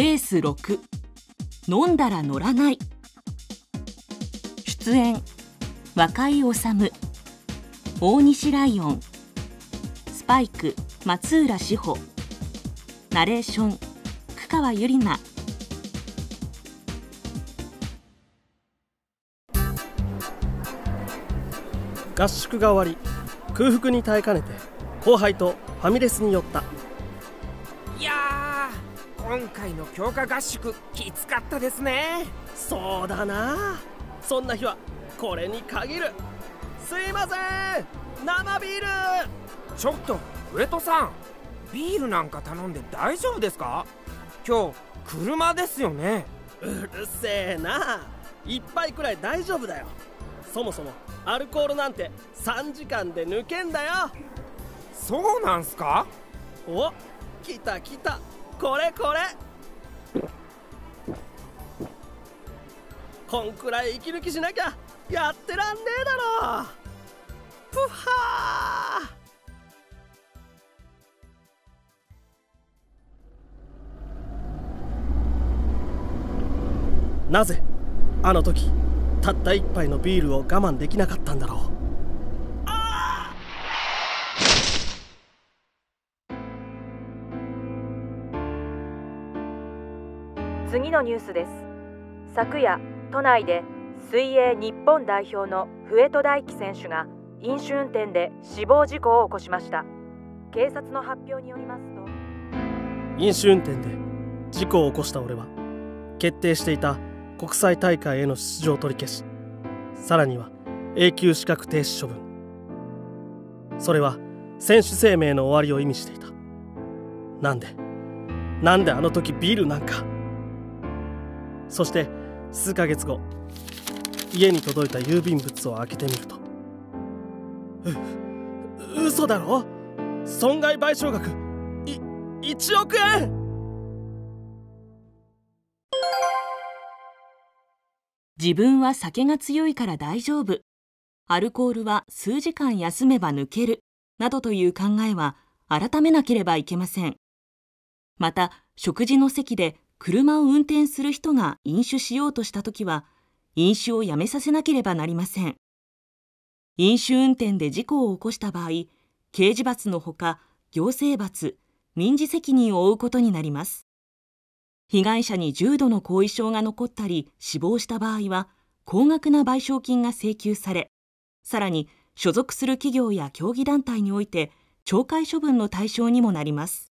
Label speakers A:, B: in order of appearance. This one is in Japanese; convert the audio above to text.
A: ケース6飲んだら乗らない。出演。若井治大西ライオン。スパイク。松浦志保。ナレーション。久川ゆりな
B: 合宿が終わり空腹に耐えかねて後輩とファミレスに寄った。
C: 今回の強化合宿きつかったですね。
B: そうだな。そんな日はこれに限る。すいません。生ビール。
C: ちょっと上戸さん。ビールなんか頼んで大丈夫ですか？今日車ですよね。
B: うるせえな。一杯くらい大丈夫だよ。そもそもアルコールなんて3時間で抜けんだよ。
C: そうなんすか？
B: お来た来たこれこれ。こんくらい息抜きしなきゃやってらんねえだろ。プハー。なぜあの時たった一杯のビールを我慢できなかったんだろう。
D: 次のニュースです。昨夜都内で水泳日本代表の笛戸大樹選手が飲酒運転で死亡事故を起こしました。警察の発表によりますと
B: 飲酒運転で事故を起こした俺は決定していた国際大会への出場取り消しさらには永久資格停止処分。それは選手生命の終わりを意味していた。なんでなんであの時ビールなんかそして数ヶ月後家に届いた郵便物を開けてみるとう嘘だろ？損害賠償額い1億円！
A: 自分は酒が強いから大丈夫。アルコールは数時間休めば抜ける。などという考えは改めなければいけません。また食事の席で車を運転する人が飲酒しようとしたときは飲酒をやめさせなければなりません。飲酒運転で事故を起こした場合刑事罰のほか行政罰民事責任を負うことになります。被害者に重度の後遺症が残ったり死亡した場合は高額な賠償金が請求されさらに所属する企業や競技団体において懲戒処分の対象にもなります。